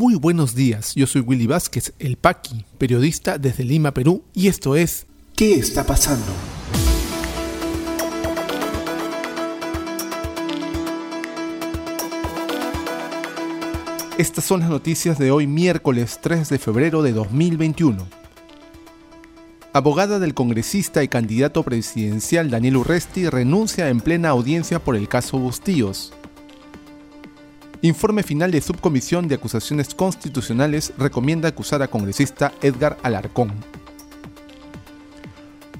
Muy buenos días, yo soy Willy Vázquez, el Paqui, periodista desde Lima, Perú, y esto es ¿Qué está pasando? Estas son las noticias de hoy miércoles 3 de febrero de 2021. Abogada del congresista y candidato presidencial Daniel Urresti renuncia en plena audiencia por el caso Bustíos. Informe final de Subcomisión de Acusaciones Constitucionales recomienda acusar a congresista Edgar Alarcón.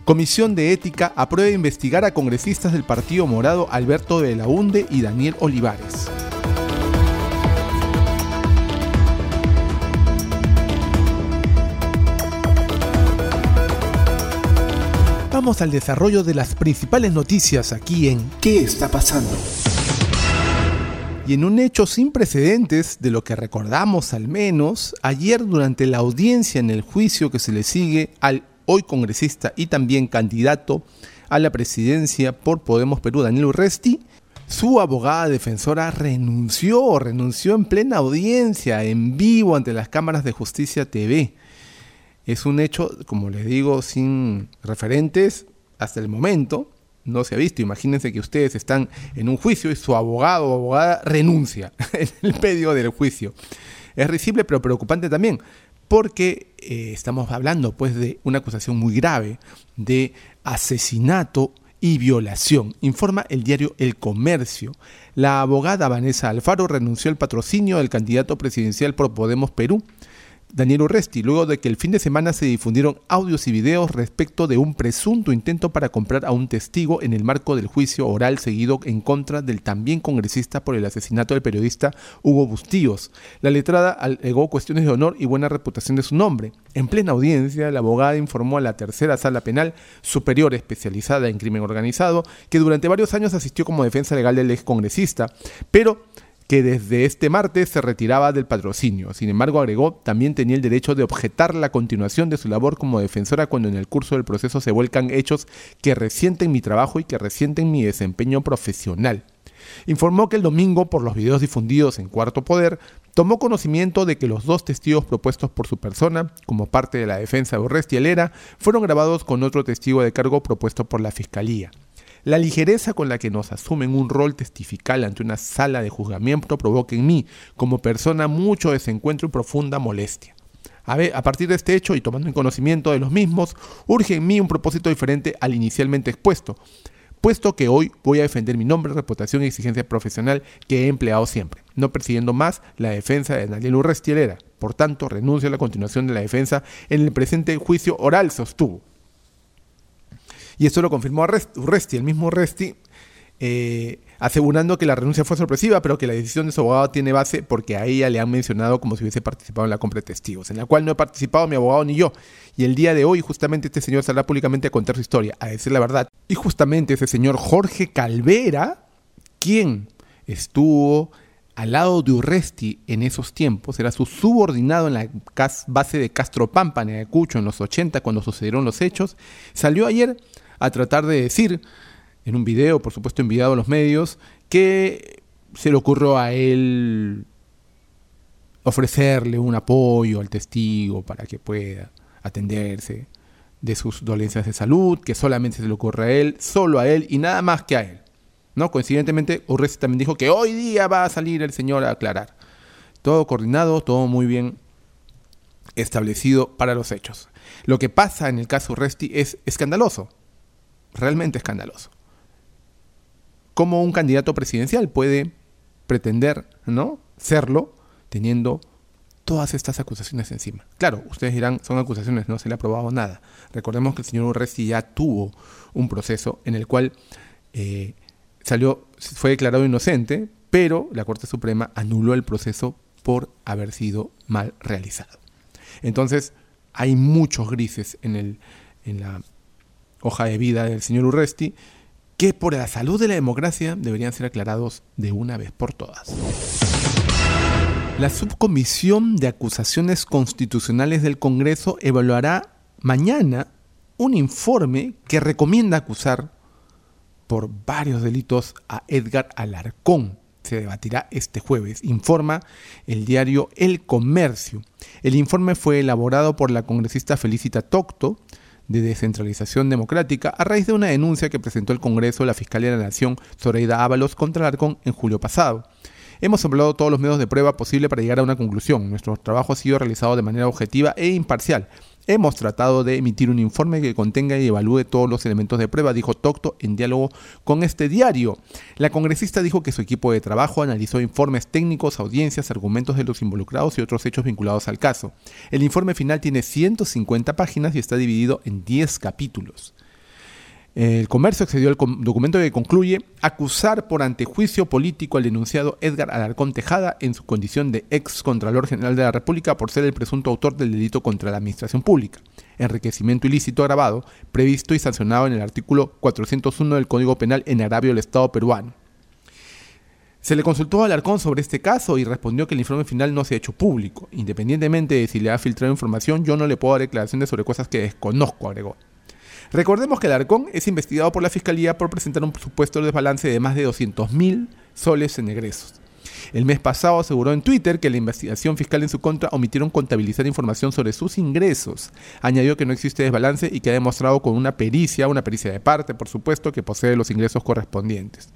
Comisión de Ética aprueba investigar a congresistas del Partido Morado Alberto de la Hunde y Daniel Olivares. Vamos al desarrollo de las principales noticias aquí en ¿Qué está pasando? Y en un hecho sin precedentes, de lo que recordamos al menos, ayer durante la audiencia en el juicio que se le sigue al hoy congresista y también candidato a la presidencia por Podemos Perú, Daniel Urresti, su abogada defensora renunció, renunció en plena audiencia, en vivo ante las cámaras de Justicia TV. Es un hecho, como les digo, sin referentes hasta el momento, no se ha visto. Imagínense que ustedes están en un juicio y su abogado o abogada renuncia en el medio del juicio. Es risible pero preocupante también, porque eh, estamos hablando pues de una acusación muy grave de asesinato y violación, informa el diario El Comercio. La abogada Vanessa Alfaro renunció al patrocinio del candidato presidencial por Podemos Perú Daniel Urresti, luego de que el fin de semana se difundieron audios y videos respecto de un presunto intento para comprar a un testigo en el marco del juicio oral seguido en contra del también congresista por el asesinato del periodista Hugo Bustíos. La letrada alegó cuestiones de honor y buena reputación de su nombre. En plena audiencia, la abogada informó a la tercera sala penal superior especializada en crimen organizado que durante varios años asistió como defensa legal del ex congresista, pero que desde este martes se retiraba del patrocinio. Sin embargo, agregó, también tenía el derecho de objetar la continuación de su labor como defensora cuando en el curso del proceso se vuelcan hechos que resienten mi trabajo y que resienten mi desempeño profesional. Informó que el domingo, por los videos difundidos en Cuarto Poder, tomó conocimiento de que los dos testigos propuestos por su persona, como parte de la defensa de fueron grabados con otro testigo de cargo propuesto por la Fiscalía. La ligereza con la que nos asumen un rol testifical ante una sala de juzgamiento provoca en mí, como persona, mucho desencuentro y profunda molestia. A, partir de este hecho y tomando en conocimiento de los mismos, urge en mí un propósito diferente al inicialmente expuesto, puesto que hoy voy a defender mi nombre, reputación y exigencia profesional que he empleado siempre, no persiguiendo más la defensa de Daniel Urrestielera. Por tanto, renuncio a la continuación de la defensa en el presente juicio oral, sostuvo. Y esto lo confirmó Resti, el mismo Resti, eh, asegurando que la renuncia fue sorpresiva, pero que la decisión de su abogado tiene base porque a ella le han mencionado como si hubiese participado en la compra de testigos, en la cual no he participado mi abogado ni yo. Y el día de hoy, justamente este señor saldrá públicamente a contar su historia, a decir la verdad. Y justamente ese señor Jorge Calvera, quien estuvo al lado de Urresti en esos tiempos, era su subordinado en la base de Castro Pampa, en Ayacucho, en los 80, cuando sucedieron los hechos, salió ayer a tratar de decir, en un video, por supuesto enviado a los medios, que se le ocurrió a él ofrecerle un apoyo al testigo para que pueda atenderse de sus dolencias de salud, que solamente se le ocurre a él, solo a él y nada más que a él. ¿No? Coincidentemente, Urresti también dijo que hoy día va a salir el señor a aclarar. Todo coordinado, todo muy bien establecido para los hechos. Lo que pasa en el caso Urresti es escandaloso realmente escandaloso. ¿Cómo un candidato presidencial puede pretender no serlo teniendo todas estas acusaciones encima? Claro, ustedes dirán, son acusaciones, no se le ha probado nada. Recordemos que el señor Urresti ya tuvo un proceso en el cual eh, salió, fue declarado inocente, pero la Corte Suprema anuló el proceso por haber sido mal realizado. Entonces, hay muchos grises en, el, en la hoja de vida del señor Urresti, que por la salud de la democracia deberían ser aclarados de una vez por todas. La Subcomisión de Acusaciones Constitucionales del Congreso evaluará mañana un informe que recomienda acusar por varios delitos a Edgar Alarcón, se debatirá este jueves, informa el diario El Comercio. El informe fue elaborado por la congresista Felicita Tocto, de Descentralización Democrática a raíz de una denuncia que presentó el Congreso de la Fiscalía de la Nación, Zoraida Ábalos, contra el Arcón en julio pasado. Hemos empleado todos los medios de prueba posible para llegar a una conclusión. Nuestro trabajo ha sido realizado de manera objetiva e imparcial. Hemos tratado de emitir un informe que contenga y evalúe todos los elementos de prueba, dijo Tocto en diálogo con este diario. La congresista dijo que su equipo de trabajo analizó informes técnicos, audiencias, argumentos de los involucrados y otros hechos vinculados al caso. El informe final tiene 150 páginas y está dividido en 10 capítulos. El comercio accedió al documento que concluye acusar por antejuicio político al denunciado Edgar Alarcón Tejada en su condición de ex Contralor General de la República por ser el presunto autor del delito contra la administración pública, enriquecimiento ilícito agravado, previsto y sancionado en el artículo 401 del Código Penal en agravio del Estado peruano. Se le consultó a Alarcón sobre este caso y respondió que el informe final no se ha hecho público. Independientemente de si le ha filtrado información, yo no le puedo dar declaraciones sobre cosas que desconozco, agregó. Recordemos que Alarcón es investigado por la Fiscalía por presentar un supuesto de desbalance de más de 200 mil soles en egresos. El mes pasado aseguró en Twitter que la investigación fiscal en su contra omitieron contabilizar información sobre sus ingresos. Añadió que no existe desbalance y que ha demostrado con una pericia, una pericia de parte, por supuesto, que posee los ingresos correspondientes.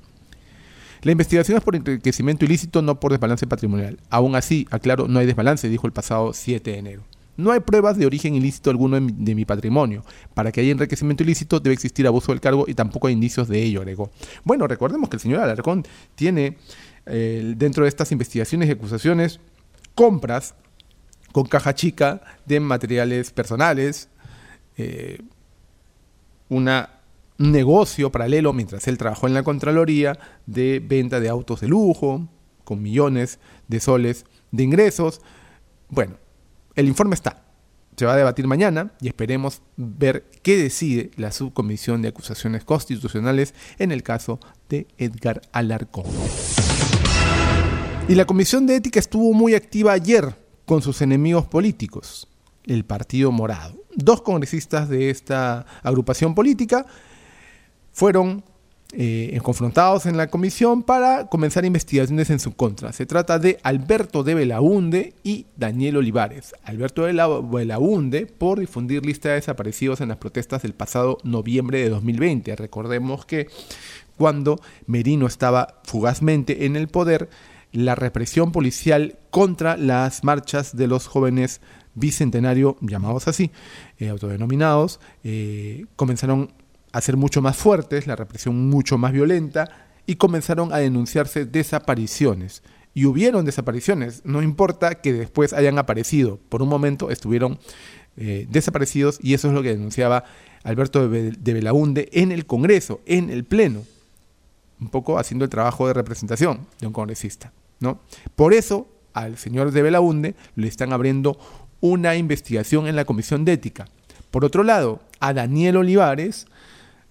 La investigación es por enriquecimiento ilícito, no por desbalance patrimonial. Aún así, aclaro, no hay desbalance, dijo el pasado 7 de enero. No hay pruebas de origen ilícito alguno de mi, patrimonio. Para que haya enriquecimiento ilícito debe existir abuso del cargo y tampoco hay indicios de ello, agregó. Bueno, recordemos que el señor Alarcón tiene eh, dentro de estas investigaciones y acusaciones compras con caja chica de materiales personales, eh, un negocio paralelo mientras él trabajó en la Contraloría de venta de autos de lujo, con millones de soles de ingresos. Bueno, el informe está. Se va a debatir mañana y esperemos ver qué decide la subcomisión de acusaciones constitucionales en el caso de Edgar Alarcón. Y la comisión de ética estuvo muy activa ayer con sus enemigos políticos, el Partido Morado. Dos congresistas de esta agrupación política fueron eh, confrontados en la comisión para comenzar investigaciones en su contra. Se trata de Alberto de Belaunde y Daniel Olivares. Alberto de Belaunde por difundir lista de desaparecidos en las protestas del pasado noviembre de 2020. Recordemos que cuando Merino estaba fugazmente en el poder, la represión policial contra las marchas de los jóvenes bicentenario, llamados así, eh, autodenominados, eh, comenzaron a ser mucho más fuertes, la represión mucho más violenta, y comenzaron a denunciarse desapariciones. Y hubieron desapariciones, no importa que después hayan aparecido, por un momento estuvieron eh, desaparecidos y eso es lo que denunciaba Alberto de, Belaunde en el Congreso, en el Pleno, un poco haciendo el trabajo de representación de un congresista. ¿no? Por eso al señor de Belaunde le están abriendo una investigación en la Comisión de Ética. Por otro lado, a Daniel Olivares,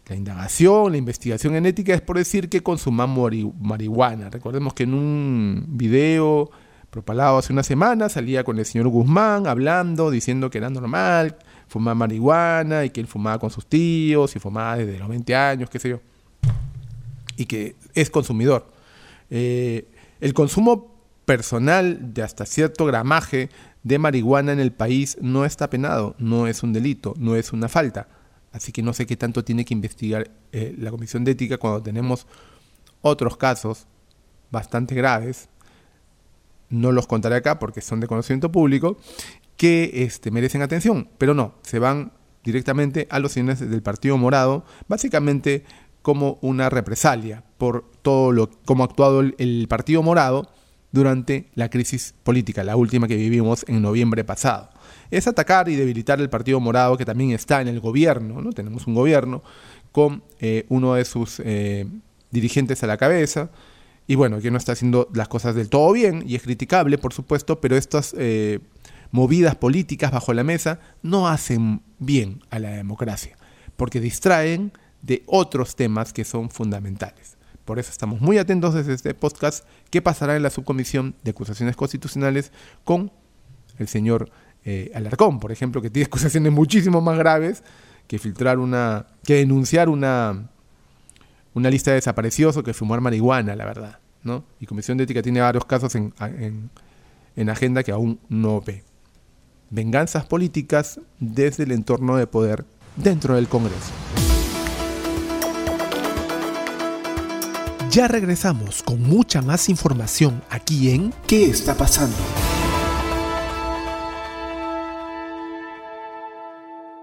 la indagación, la investigación en ética es por decir que consumamos marihuana. Recordemos que en un video propalado hace una semana salía con el señor Guzmán hablando, diciendo que era normal fumar marihuana y que él fumaba con sus tíos y fumaba desde los 20 años, qué sé yo, y que es consumidor. Eh, el consumo personal de hasta cierto gramaje de marihuana en el país no está penado, no es un delito, no es una falta Así que no sé qué tanto tiene que investigar eh, la Comisión de Ética cuando tenemos otros casos bastante graves. No los contaré acá porque son de conocimiento público, que este, merecen atención, pero no, se van directamente a los señores del Partido Morado, básicamente como una represalia por todo lo como ha actuado el Partido Morado durante la crisis política, la última que vivimos en noviembre pasado es atacar y debilitar el Partido Morado que también está en el gobierno. ¿no? Tenemos un gobierno con eh, uno de sus eh, dirigentes a la cabeza y bueno, que no está haciendo las cosas del todo bien y es criticable, por supuesto, pero estas eh, movidas políticas bajo la mesa no hacen bien a la democracia porque distraen de otros temas que son fundamentales. Por eso estamos muy atentos desde este podcast qué pasará en la subcomisión de acusaciones constitucionales con el señor eh, Alarcón, por ejemplo, que tiene acusaciones muchísimo más graves que filtrar una, que denunciar una, una lista de desaparecidos o que fumar marihuana, la verdad. ¿no? Y Comisión de Ética tiene varios casos en, en, en agenda que aún no ve. Venganzas políticas desde el entorno de poder dentro del Congreso. Ya regresamos con mucha más información aquí en ¿Qué está pasando?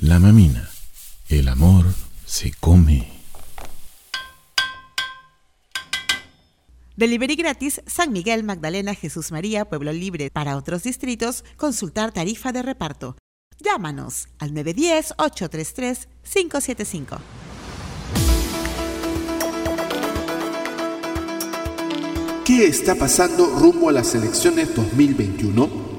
La mamina, el amor se come. Delivery gratis San Miguel, Magdalena, Jesús María, Pueblo Libre. Para otros distritos, consultar tarifa de reparto. Llámanos al 910-833-575. ¿Qué está pasando rumbo a las elecciones 2021?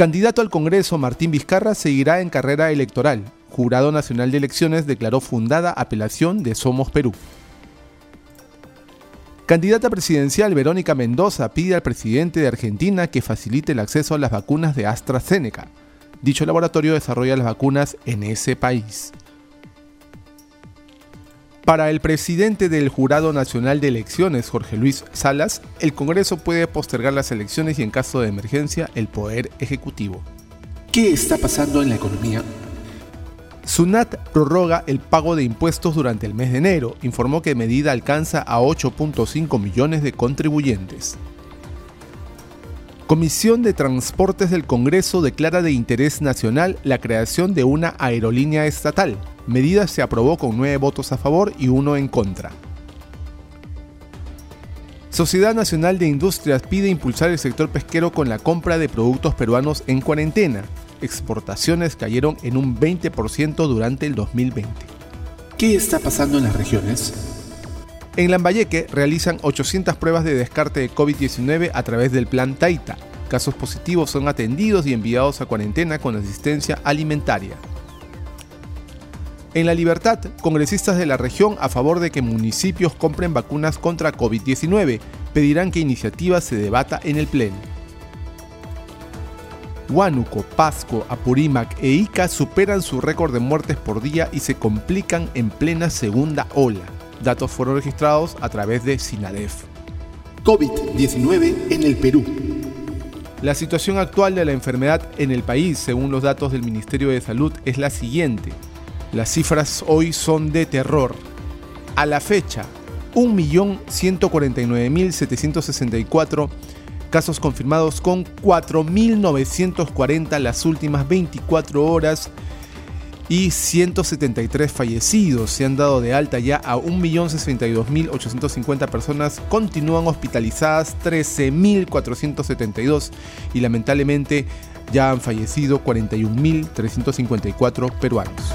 Candidato al Congreso Martín Vizcarra seguirá en carrera electoral. Jurado Nacional de Elecciones declaró fundada apelación de Somos Perú. Candidata presidencial Verónica Mendoza pide al presidente de Argentina que facilite el acceso a las vacunas de AstraZeneca. Dicho laboratorio desarrolla las vacunas en ese país. Para el presidente del Jurado Nacional de Elecciones, Jorge Luis Salas, el Congreso puede postergar las elecciones y en caso de emergencia el Poder Ejecutivo. ¿Qué está pasando en la economía? SUNAT prorroga el pago de impuestos durante el mes de enero, informó que medida alcanza a 8.5 millones de contribuyentes. Comisión de Transportes del Congreso declara de interés nacional la creación de una aerolínea estatal. Medida se aprobó con nueve votos a favor y uno en contra. Sociedad Nacional de Industrias pide impulsar el sector pesquero con la compra de productos peruanos en cuarentena. Exportaciones cayeron en un 20% durante el 2020. ¿Qué está pasando en las regiones? En Lambayeque realizan 800 pruebas de descarte de COVID-19 a través del plan Taita. Casos positivos son atendidos y enviados a cuarentena con asistencia alimentaria. En La Libertad, congresistas de la región a favor de que municipios compren vacunas contra COVID-19 pedirán que iniciativa se debata en el Pleno. Huánuco, Pasco, Apurímac e Ica superan su récord de muertes por día y se complican en plena segunda ola. Datos fueron registrados a través de SINADEF. COVID-19 en el Perú. La situación actual de la enfermedad en el país, según los datos del Ministerio de Salud, es la siguiente. Las cifras hoy son de terror. A la fecha, 1.149.764 casos confirmados con 4.940 las últimas 24 horas y 173 fallecidos. Se han dado de alta ya a 1.062.850 personas, continúan hospitalizadas 13.472 y lamentablemente ya han fallecido 41.354 peruanos.